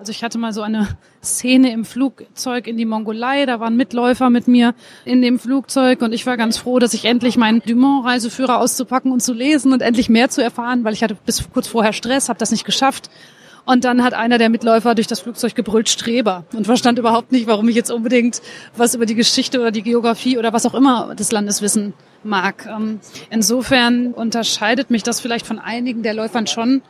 Also ich hatte mal so eine Szene im Flugzeug in die Mongolei, da waren Mitläufer mit mir in dem Flugzeug und ich war ganz froh, dass ich endlich meinen Dumont-Reiseführer auszupacken und zu lesen und endlich mehr zu erfahren, weil ich hatte bis kurz vorher Stress, habe das nicht geschafft. Und dann hat einer der Mitläufer durch das Flugzeug gebrüllt Streber und verstand überhaupt nicht, warum ich jetzt unbedingt was über die Geschichte oder die Geografie oder was auch immer des Landes wissen mag. Ähm, insofern unterscheidet mich das vielleicht von einigen der Läufern schon,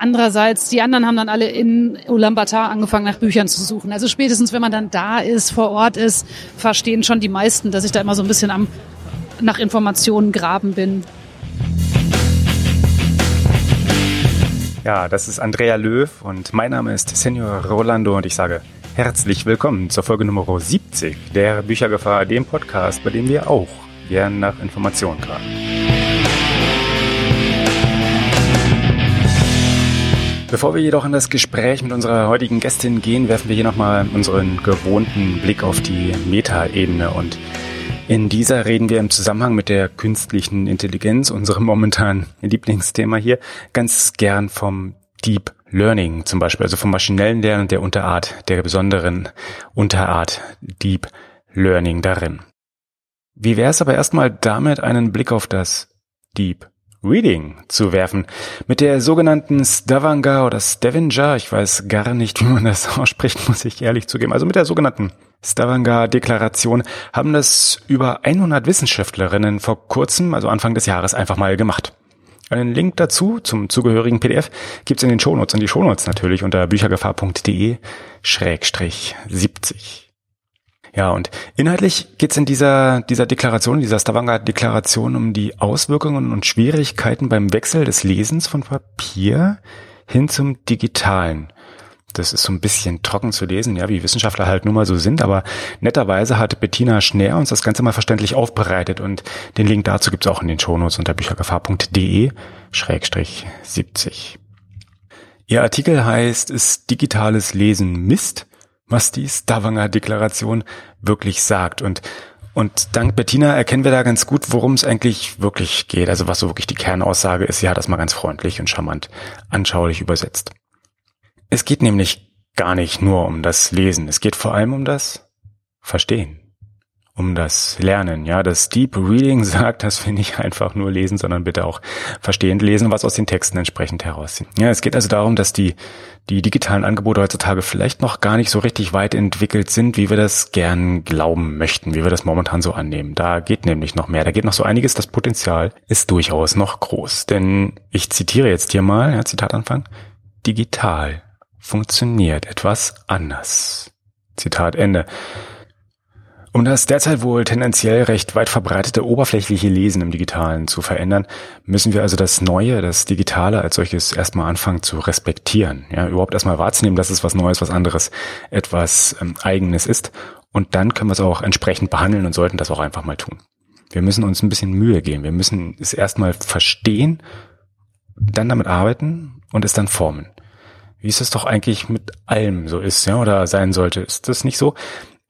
Andererseits, die anderen haben dann alle in Ulaanbaatar angefangen, nach Büchern zu suchen. Also spätestens, wenn man dann da ist, vor Ort ist, verstehen schon die meisten, dass ich da immer so ein bisschen am nach Informationen graben bin. Ja, das ist Andrea Löw und mein Name ist Senior Rolando und ich sage herzlich willkommen zur Folge Nummer 70 der Büchergefahr, dem Podcast, bei dem wir auch gern nach Informationen graben. Bevor wir jedoch in das Gespräch mit unserer heutigen Gästin gehen, werfen wir hier nochmal unseren gewohnten Blick auf die Metaebene und in dieser reden wir im Zusammenhang mit der künstlichen Intelligenz, unserem momentanen Lieblingsthema hier, ganz gern vom Deep Learning zum Beispiel, also vom maschinellen Lernen und der Unterart, der besonderen Unterart Deep Learning darin. Wie wäre es aber erstmal damit, einen Blick auf das Deep Reading zu werfen. Mit der sogenannten Stavanger oder Stavanger, ich weiß gar nicht, wie man das ausspricht, muss ich ehrlich zugeben. Also mit der sogenannten Stavanger-Deklaration haben das über 100 Wissenschaftlerinnen vor kurzem, also Anfang des Jahres, einfach mal gemacht. Einen Link dazu zum zugehörigen PDF gibt's in den Shownotes und die Shownotes natürlich unter büchergefahr.de schrägstrich 70. Ja, und inhaltlich geht es in dieser, dieser Deklaration, dieser Stavanger-Deklaration um die Auswirkungen und Schwierigkeiten beim Wechsel des Lesens von Papier hin zum Digitalen. Das ist so ein bisschen trocken zu lesen, ja, wie Wissenschaftler halt nun mal so sind, aber netterweise hat Bettina Schneer uns das Ganze mal verständlich aufbereitet und den Link dazu gibt's auch in den Shownotes unter büchergefahr.de schrägstrich 70. Ihr Artikel heißt, ist digitales Lesen Mist? Was die Stavanger Deklaration wirklich sagt. Und, und dank Bettina erkennen wir da ganz gut, worum es eigentlich wirklich geht. Also was so wirklich die Kernaussage ist. Sie hat das mal ganz freundlich und charmant anschaulich übersetzt. Es geht nämlich gar nicht nur um das Lesen. Es geht vor allem um das Verstehen um das Lernen. Ja, das Deep Reading sagt, dass wir nicht einfach nur lesen, sondern bitte auch verstehend lesen, was aus den Texten entsprechend herausziehen. Ja, es geht also darum, dass die, die digitalen Angebote heutzutage vielleicht noch gar nicht so richtig weit entwickelt sind, wie wir das gern glauben möchten, wie wir das momentan so annehmen. Da geht nämlich noch mehr, da geht noch so einiges. Das Potenzial ist durchaus noch groß. Denn ich zitiere jetzt hier mal, ja, Zitatanfang, digital funktioniert etwas anders. Zitat Ende. Um das derzeit wohl tendenziell recht weit verbreitete oberflächliche Lesen im Digitalen zu verändern, müssen wir also das Neue, das Digitale als solches erstmal anfangen zu respektieren. Ja, überhaupt erstmal wahrzunehmen, dass es was Neues, was anderes, etwas ähm, Eigenes ist. Und dann können wir es auch entsprechend behandeln und sollten das auch einfach mal tun. Wir müssen uns ein bisschen Mühe geben. Wir müssen es erstmal verstehen, dann damit arbeiten und es dann formen. Wie es doch eigentlich mit allem so ist, ja, oder sein sollte. Ist das nicht so?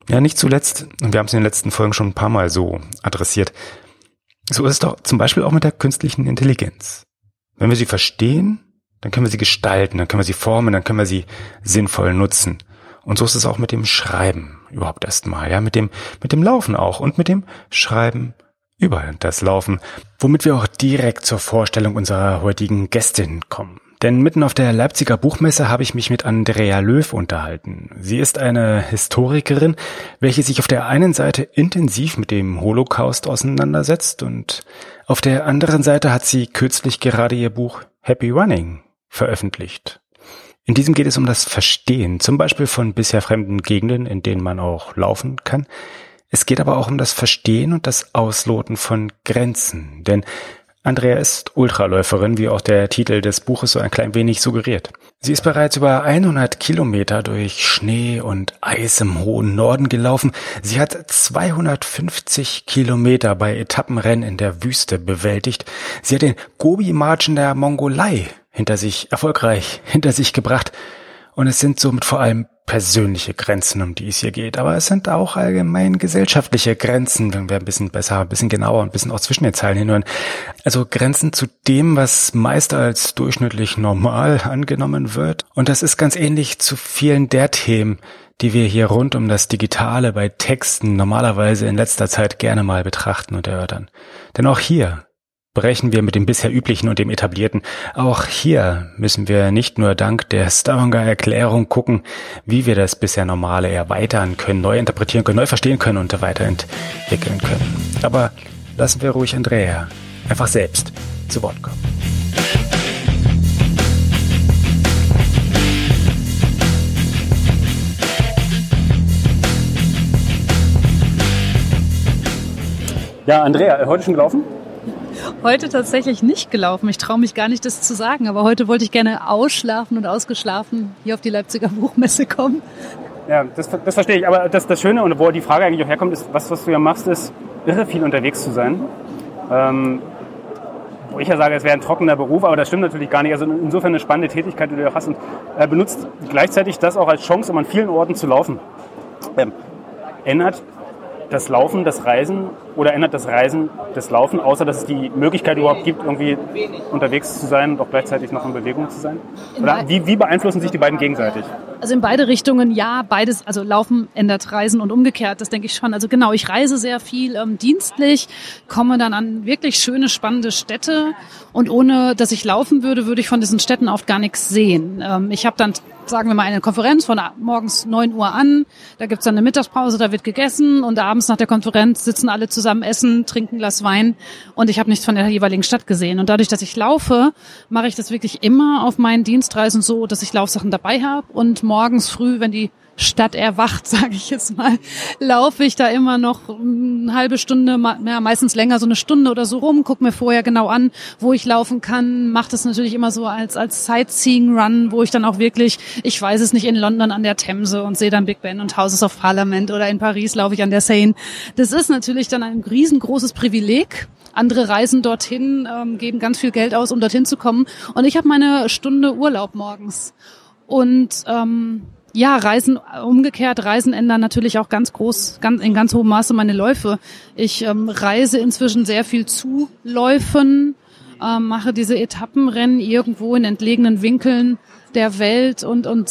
Ja, nicht zuletzt, und wir haben es in den letzten Folgen schon ein paar Mal so adressiert, so ist es doch zum Beispiel auch mit der künstlichen Intelligenz. Wenn wir sie verstehen, dann können wir sie gestalten, dann können wir sie formen, dann können wir sie sinnvoll nutzen. Und so ist es auch mit dem Schreiben überhaupt erstmal, ja, mit dem, mit dem Laufen auch und mit dem Schreiben über das Laufen, womit wir auch direkt zur Vorstellung unserer heutigen Gästin kommen. Denn mitten auf der Leipziger Buchmesse habe ich mich mit Andrea Löw unterhalten. Sie ist eine Historikerin, welche sich auf der einen Seite intensiv mit dem Holocaust auseinandersetzt und auf der anderen Seite hat sie kürzlich gerade ihr Buch Happy Running veröffentlicht. In diesem geht es um das Verstehen, zum Beispiel von bisher fremden Gegenden, in denen man auch laufen kann. Es geht aber auch um das Verstehen und das Ausloten von Grenzen, denn Andrea ist Ultraläuferin, wie auch der Titel des Buches so ein klein wenig suggeriert. Sie ist bereits über 100 Kilometer durch Schnee und Eis im hohen Norden gelaufen. Sie hat 250 Kilometer bei Etappenrennen in der Wüste bewältigt. Sie hat den Gobi-March in der Mongolei hinter sich, erfolgreich hinter sich gebracht. Und es sind somit vor allem persönliche Grenzen, um die es hier geht, aber es sind auch allgemein gesellschaftliche Grenzen, wenn wir ein bisschen besser, ein bisschen genauer, ein bisschen auch zwischen den Zeilen hinhören. Also Grenzen zu dem, was meist als durchschnittlich normal angenommen wird. Und das ist ganz ähnlich zu vielen der Themen, die wir hier rund um das Digitale bei Texten normalerweise in letzter Zeit gerne mal betrachten und erörtern. Denn auch hier brechen wir mit dem bisher üblichen und dem etablierten. Auch hier müssen wir nicht nur dank der Stavanger Erklärung gucken, wie wir das bisher Normale erweitern können, neu interpretieren können, neu verstehen können und weiterentwickeln können. Aber lassen wir ruhig Andrea einfach selbst zu Wort kommen. Ja, Andrea, heute schon gelaufen? Heute tatsächlich nicht gelaufen. Ich traue mich gar nicht, das zu sagen. Aber heute wollte ich gerne ausschlafen und ausgeschlafen hier auf die Leipziger Buchmesse kommen. Ja, das, das verstehe ich. Aber das, das Schöne und wo die Frage eigentlich auch herkommt, ist, was, was du ja machst, ist irre viel unterwegs zu sein. Ähm, wo ich ja sage, es wäre ein trockener Beruf, aber das stimmt natürlich gar nicht. Also insofern eine spannende Tätigkeit, die du ja hast und äh, benutzt gleichzeitig das auch als Chance, um an vielen Orten zu laufen. Ähm, ändert das Laufen, das Reisen oder ändert das Reisen das Laufen, außer dass es die Möglichkeit überhaupt gibt, irgendwie unterwegs zu sein und auch gleichzeitig noch in Bewegung zu sein? Oder wie, wie beeinflussen sich die beiden gegenseitig? Also in beide Richtungen ja, beides, also Laufen ändert Reisen und umgekehrt, das denke ich schon. Also genau, ich reise sehr viel ähm, dienstlich, komme dann an wirklich schöne, spannende Städte und ohne, dass ich laufen würde, würde ich von diesen Städten oft gar nichts sehen. Ähm, ich habe dann sagen wir mal, eine Konferenz von morgens neun Uhr an. Da gibt's dann eine Mittagspause, da wird gegessen und abends nach der Konferenz sitzen alle zusammen essen, trinken Glas Wein und ich habe nichts von der jeweiligen Stadt gesehen. Und dadurch, dass ich laufe, mache ich das wirklich immer auf meinen Dienstreisen so, dass ich Laufsachen dabei habe und morgens früh, wenn die Stadt erwacht, sage ich jetzt mal, laufe ich da immer noch eine halbe Stunde, ja, meistens länger, so eine Stunde oder so rum, guck mir vorher genau an, wo ich laufen kann, mache das natürlich immer so als als Sightseeing-Run, wo ich dann auch wirklich, ich weiß es nicht, in London an der Themse und sehe dann Big Ben und Houses of Parliament oder in Paris laufe ich an der Seine. Das ist natürlich dann ein riesengroßes Privileg. Andere reisen dorthin, ähm, geben ganz viel Geld aus, um dorthin zu kommen. Und ich habe meine Stunde Urlaub morgens. Und ähm, ja, Reisen, umgekehrt, Reisen ändern natürlich auch ganz groß, ganz, in ganz hohem Maße meine Läufe. Ich ähm, reise inzwischen sehr viel zu Läufen, ähm, mache diese Etappenrennen irgendwo in entlegenen Winkeln der Welt und, und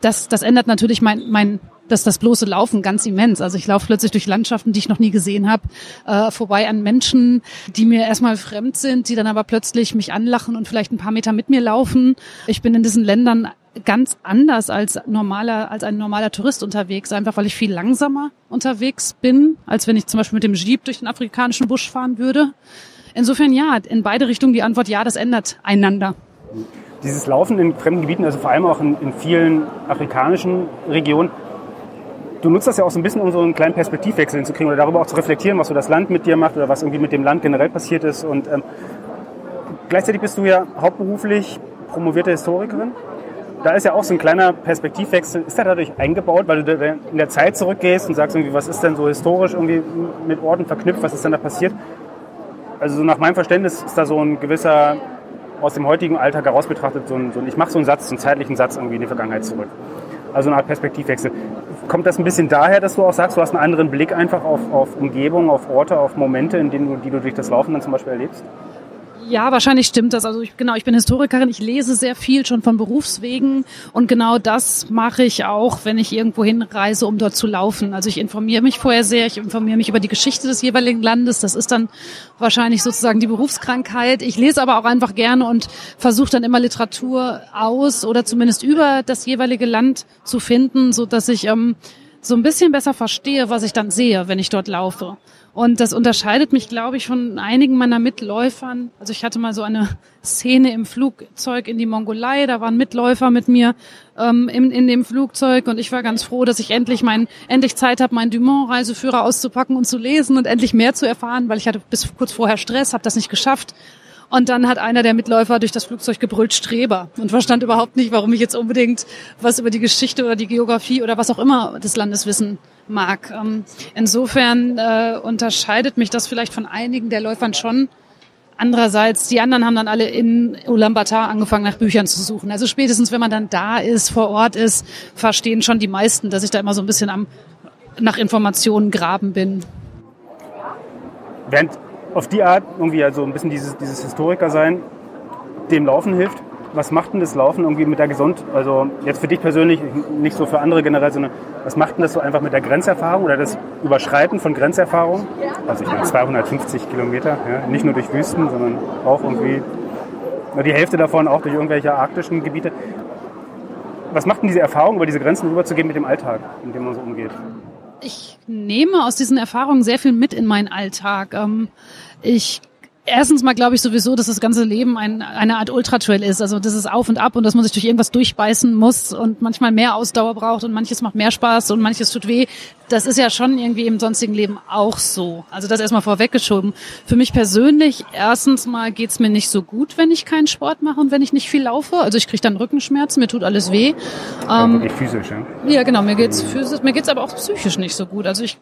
das, das ändert natürlich mein, mein, das, das bloße Laufen ganz immens. Also ich laufe plötzlich durch Landschaften, die ich noch nie gesehen habe, äh, vorbei an Menschen, die mir erstmal fremd sind, die dann aber plötzlich mich anlachen und vielleicht ein paar Meter mit mir laufen. Ich bin in diesen Ländern ganz anders als normaler, als ein normaler Tourist unterwegs, einfach weil ich viel langsamer unterwegs bin, als wenn ich zum Beispiel mit dem Jeep durch den afrikanischen Busch fahren würde. Insofern ja, in beide Richtungen die Antwort ja, das ändert einander. Dieses Laufen in fremden Gebieten, also vor allem auch in, in vielen afrikanischen Regionen, du nutzt das ja auch so ein bisschen, um so einen kleinen Perspektivwechsel hinzukriegen oder darüber auch zu reflektieren, was so das Land mit dir macht oder was irgendwie mit dem Land generell passiert ist. Und ähm, gleichzeitig bist du ja hauptberuflich promovierte Historikerin da ist ja auch so ein kleiner Perspektivwechsel. Ist der dadurch eingebaut, weil du in der Zeit zurückgehst und sagst irgendwie, was ist denn so historisch irgendwie mit Orten verknüpft, was ist denn da passiert? Also so nach meinem Verständnis ist da so ein gewisser, aus dem heutigen Alltag heraus betrachtet, so ein, so ein ich mache so einen Satz, so einen zeitlichen Satz irgendwie in die Vergangenheit zurück. Also eine Art Perspektivwechsel. Kommt das ein bisschen daher, dass du auch sagst, du hast einen anderen Blick einfach auf, auf Umgebung, auf Orte, auf Momente, in denen du, die du durch das Laufen dann zum Beispiel erlebst? Ja, wahrscheinlich stimmt das. Also ich, genau, ich bin Historikerin, ich lese sehr viel schon von Berufswegen und genau das mache ich auch, wenn ich irgendwo hinreise, um dort zu laufen. Also ich informiere mich vorher sehr, ich informiere mich über die Geschichte des jeweiligen Landes. Das ist dann wahrscheinlich sozusagen die Berufskrankheit. Ich lese aber auch einfach gerne und versuche dann immer Literatur aus oder zumindest über das jeweilige Land zu finden, so dass ich ähm, so ein bisschen besser verstehe, was ich dann sehe, wenn ich dort laufe. Und das unterscheidet mich, glaube ich, von einigen meiner Mitläufern. Also ich hatte mal so eine Szene im Flugzeug in die Mongolei, da waren Mitläufer mit mir ähm, in, in dem Flugzeug und ich war ganz froh, dass ich endlich mein, endlich Zeit habe, meinen Dumont-Reiseführer auszupacken und zu lesen und endlich mehr zu erfahren, weil ich hatte bis kurz vorher Stress, habe das nicht geschafft. Und dann hat einer der Mitläufer durch das Flugzeug gebrüllt Streber und verstand überhaupt nicht, warum ich jetzt unbedingt was über die Geschichte oder die Geografie oder was auch immer des Landes wissen mag. Ähm, insofern äh, unterscheidet mich das vielleicht von einigen der Läufern schon. Andererseits, die anderen haben dann alle in Ulaanbaatar angefangen, nach Büchern zu suchen. Also spätestens, wenn man dann da ist, vor Ort ist, verstehen schon die meisten, dass ich da immer so ein bisschen am nach Informationen graben bin. Während auf die Art irgendwie also ein bisschen dieses, dieses Historiker sein dem Laufen hilft, was macht denn das Laufen irgendwie mit der Gesund, also jetzt für dich persönlich, nicht so für andere generell, sondern was macht denn das so einfach mit der Grenzerfahrung oder das Überschreiten von Grenzerfahrung? Also ich meine 250 Kilometer, ja, nicht nur durch Wüsten, sondern auch irgendwie die Hälfte davon auch durch irgendwelche arktischen Gebiete. Was macht denn diese Erfahrung, über diese Grenzen rüberzugehen mit dem Alltag, in dem man so umgeht? Ich nehme aus diesen Erfahrungen sehr viel mit in meinen Alltag. Ähm, ich erstens mal glaube ich sowieso, dass das ganze Leben ein, eine Art Ultratrail ist. Also das ist auf und ab und dass man sich durch irgendwas durchbeißen muss und manchmal mehr Ausdauer braucht und manches macht mehr Spaß und manches tut weh. Das ist ja schon irgendwie im sonstigen Leben auch so. Also das erstmal vorweggeschoben. Für mich persönlich, erstens mal geht's mir nicht so gut, wenn ich keinen Sport mache und wenn ich nicht viel laufe. Also ich kriege dann Rückenschmerzen, mir tut alles weh. Ja, ähm, physisch, ja? Ja, genau. Mir geht's physisch, mir geht's aber auch psychisch nicht so gut. Also ich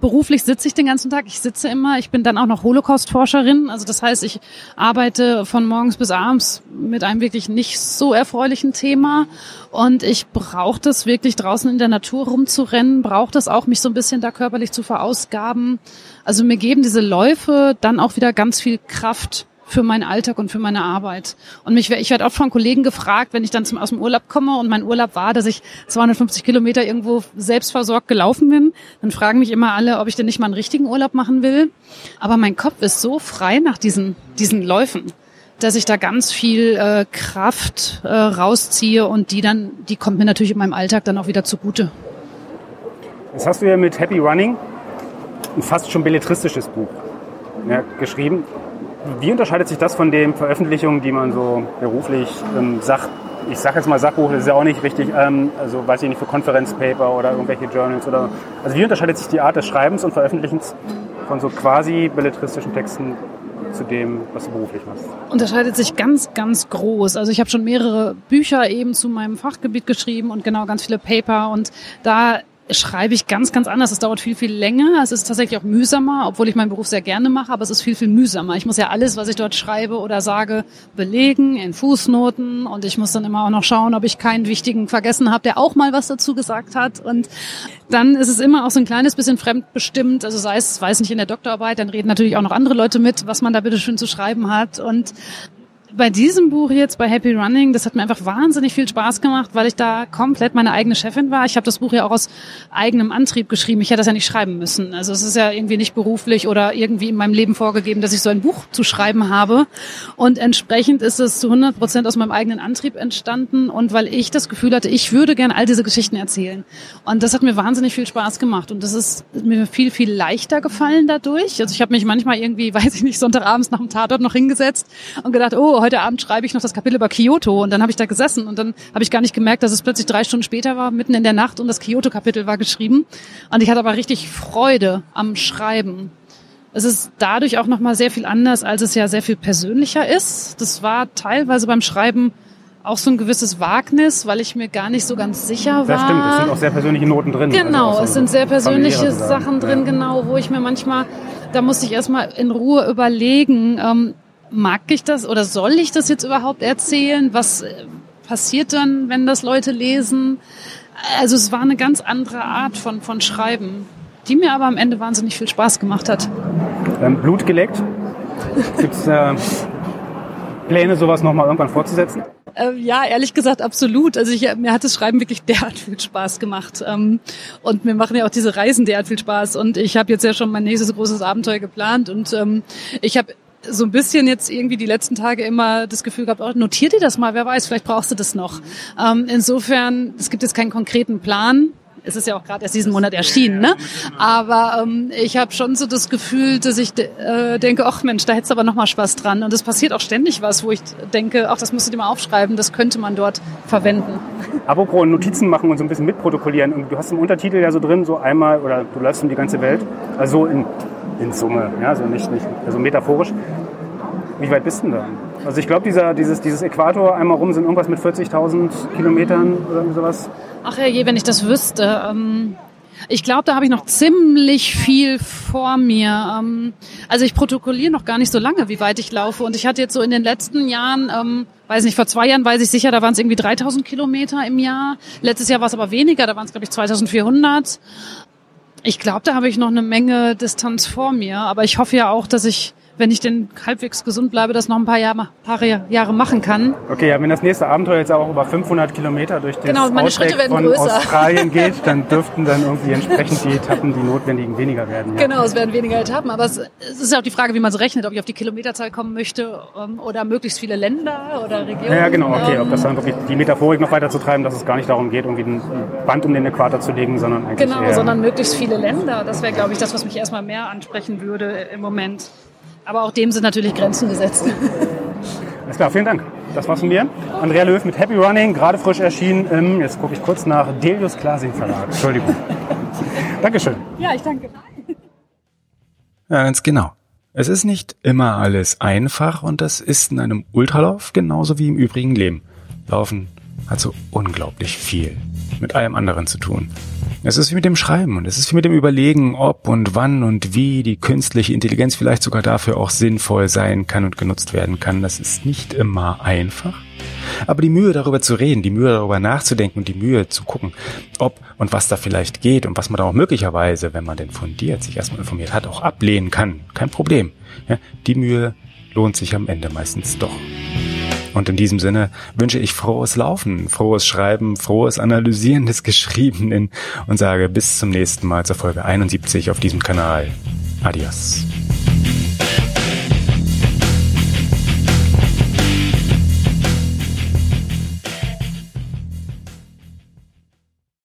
beruflich sitze ich den ganzen Tag. Ich sitze immer. Ich bin dann auch noch Holocaust-Forscherin. Also das heißt, ich arbeite von morgens bis abends mit einem wirklich nicht so erfreulichen Thema und ich brauche das wirklich draußen in der Natur rumzurennen, brauche das auch, mich so ein bisschen da körperlich zu verausgaben. Also mir geben diese Läufe dann auch wieder ganz viel Kraft für meinen Alltag und für meine Arbeit. Und mich, ich werde oft von Kollegen gefragt, wenn ich dann zum, aus dem Urlaub komme und mein Urlaub war, dass ich 250 Kilometer irgendwo selbstversorgt gelaufen bin, dann fragen mich immer alle, ob ich denn nicht mal einen richtigen Urlaub machen will. Aber mein Kopf ist so frei nach diesen, diesen Läufen, dass ich da ganz viel äh, Kraft äh, rausziehe und die dann, die kommt mir natürlich in meinem Alltag dann auch wieder zugute. Das hast du ja mit Happy Running ein fast schon belletristisches Buch ja, geschrieben. Wie unterscheidet sich das von den Veröffentlichungen, die man so beruflich ähm, Sach, ich sage jetzt mal Sachbuch, das ist ja auch nicht richtig, ähm, also weiß ich nicht, für Konferenzpaper oder irgendwelche Journals oder, also wie unterscheidet sich die Art des Schreibens und Veröffentlichens von so quasi belletristischen Texten zu dem, was du beruflich machst? Unterscheidet sich ganz, ganz groß. Also ich habe schon mehrere Bücher eben zu meinem Fachgebiet geschrieben und genau ganz viele Paper und da schreibe ich ganz, ganz anders. Es dauert viel, viel länger. Es ist tatsächlich auch mühsamer, obwohl ich meinen Beruf sehr gerne mache, aber es ist viel, viel mühsamer. Ich muss ja alles, was ich dort schreibe oder sage, belegen in Fußnoten und ich muss dann immer auch noch schauen, ob ich keinen wichtigen vergessen habe, der auch mal was dazu gesagt hat. Und dann ist es immer auch so ein kleines bisschen fremdbestimmt. Also sei es, weiß nicht, in der Doktorarbeit, dann reden natürlich auch noch andere Leute mit, was man da bitte schön zu schreiben hat. Und bei diesem Buch jetzt, bei Happy Running, das hat mir einfach wahnsinnig viel Spaß gemacht, weil ich da komplett meine eigene Chefin war. Ich habe das Buch ja auch aus eigenem Antrieb geschrieben. Ich hätte das ja nicht schreiben müssen. Also es ist ja irgendwie nicht beruflich oder irgendwie in meinem Leben vorgegeben, dass ich so ein Buch zu schreiben habe. Und entsprechend ist es zu 100 Prozent aus meinem eigenen Antrieb entstanden und weil ich das Gefühl hatte, ich würde gern all diese Geschichten erzählen. Und das hat mir wahnsinnig viel Spaß gemacht und das ist mir viel, viel leichter gefallen dadurch. Also ich habe mich manchmal irgendwie, weiß ich nicht, Sonntagabends nach dem Tatort noch hingesetzt und gedacht, oh, heute Abend schreibe ich noch das Kapitel über Kyoto und dann habe ich da gesessen und dann habe ich gar nicht gemerkt, dass es plötzlich drei Stunden später war, mitten in der Nacht und das Kyoto-Kapitel war geschrieben und ich hatte aber richtig Freude am Schreiben. Es ist dadurch auch nochmal sehr viel anders, als es ja sehr viel persönlicher ist. Das war teilweise beim Schreiben auch so ein gewisses Wagnis, weil ich mir gar nicht so ganz sicher war. Das stimmt, es sind auch sehr persönliche Noten drin. Genau, also so es sind sehr persönliche Sachen drin, ja. genau, wo ich mir manchmal, da musste ich erstmal in Ruhe überlegen, ähm, mag ich das oder soll ich das jetzt überhaupt erzählen? Was äh, passiert dann, wenn das Leute lesen? Also es war eine ganz andere Art von, von Schreiben, die mir aber am Ende wahnsinnig viel Spaß gemacht hat. Ähm, Blut geleckt? Gibt es äh, Pläne, sowas nochmal irgendwann fortzusetzen? Äh, ja, ehrlich gesagt, absolut. Also ich, mir hat das Schreiben wirklich derart viel Spaß gemacht. Ähm, und mir machen ja auch diese Reisen derart viel Spaß. Und ich habe jetzt ja schon mein nächstes großes Abenteuer geplant. Und ähm, ich habe so ein bisschen jetzt irgendwie die letzten Tage immer das Gefühl gehabt, oh, notier dir das mal, wer weiß, vielleicht brauchst du das noch. Ähm, insofern, es gibt jetzt keinen konkreten Plan. Es ist ja auch gerade erst diesen Monat erschienen, ne? Aber ähm, ich habe schon so das Gefühl, dass ich äh, denke, ach Mensch, da hättest du aber noch mal Spaß dran. Und es passiert auch ständig was, wo ich denke, ach, das musst du dir mal aufschreiben, das könnte man dort verwenden. Apropos Notizen machen und so ein bisschen mitprotokollieren. Und du hast im Untertitel ja so drin, so einmal, oder du läufst um die ganze Welt. Also in in Summe, ja, also nicht, nicht also metaphorisch. Wie weit bist du denn da? Also ich glaube, dieser, dieses, dieses Äquator einmal rum sind irgendwas mit 40.000 Kilometern oder sowas. Ach je, wenn ich das wüsste. Ähm, Ich glaube, da habe ich noch ziemlich viel vor mir. Ähm, also ich protokolliere noch gar nicht so lange, wie weit ich laufe. Und ich hatte jetzt so in den letzten Jahren, ähm, weiß nicht, vor zwei Jahren weiß ich sicher, da waren es irgendwie 3000 Kilometer im Jahr. Letztes Jahr war es aber weniger, da waren es glaube ich 2400. Ich glaube, da habe ich noch eine Menge Distanz vor mir. Aber ich hoffe ja auch, dass ich wenn ich denn halbwegs gesund bleibe, das noch ein paar Jahre, paar Jahre machen kann. Okay, ja, wenn das nächste Abenteuer jetzt auch über 500 Kilometer durch das genau, meine Schritte werden von größer. Australien geht, dann dürften dann irgendwie entsprechend die Etappen, die notwendigen, weniger werden. Ja. Genau, es werden weniger Etappen, aber es, es ist ja auch die Frage, wie man es rechnet, ob ich auf die Kilometerzahl kommen möchte ähm, oder möglichst viele Länder oder Regionen. Ja, genau, okay, ob das dann wirklich die Metaphorik noch weiter zu treiben, dass es gar nicht darum geht, irgendwie ein Band um den Äquator zu legen, sondern eigentlich Genau, sondern möglichst viele Länder. Das wäre, glaube ich, das, was mich erstmal mehr ansprechen würde im Moment. Aber auch dem sind natürlich Grenzen gesetzt. Alles klar, vielen Dank. Das war's von mir. Andrea Löw mit Happy Running, gerade frisch erschienen im, jetzt gucke ich kurz nach, Delius Klasing Verlag. Entschuldigung. Dankeschön. Ja, ich danke. Ja, ganz genau. Es ist nicht immer alles einfach und das ist in einem Ultralauf genauso wie im übrigen Leben. Laufen hat so unglaublich viel mit allem anderen zu tun. Es ist wie mit dem Schreiben und es ist wie mit dem Überlegen, ob und wann und wie die künstliche Intelligenz vielleicht sogar dafür auch sinnvoll sein kann und genutzt werden kann. Das ist nicht immer einfach. Aber die Mühe darüber zu reden, die Mühe darüber nachzudenken und die Mühe zu gucken, ob und was da vielleicht geht und was man da auch möglicherweise, wenn man denn fundiert, sich erstmal informiert hat, auch ablehnen kann. Kein Problem. Ja, die Mühe lohnt sich am Ende meistens doch. Und in diesem Sinne wünsche ich frohes Laufen, frohes Schreiben, frohes Analysieren des Geschriebenen und sage bis zum nächsten Mal zur Folge 71 auf diesem Kanal. Adios.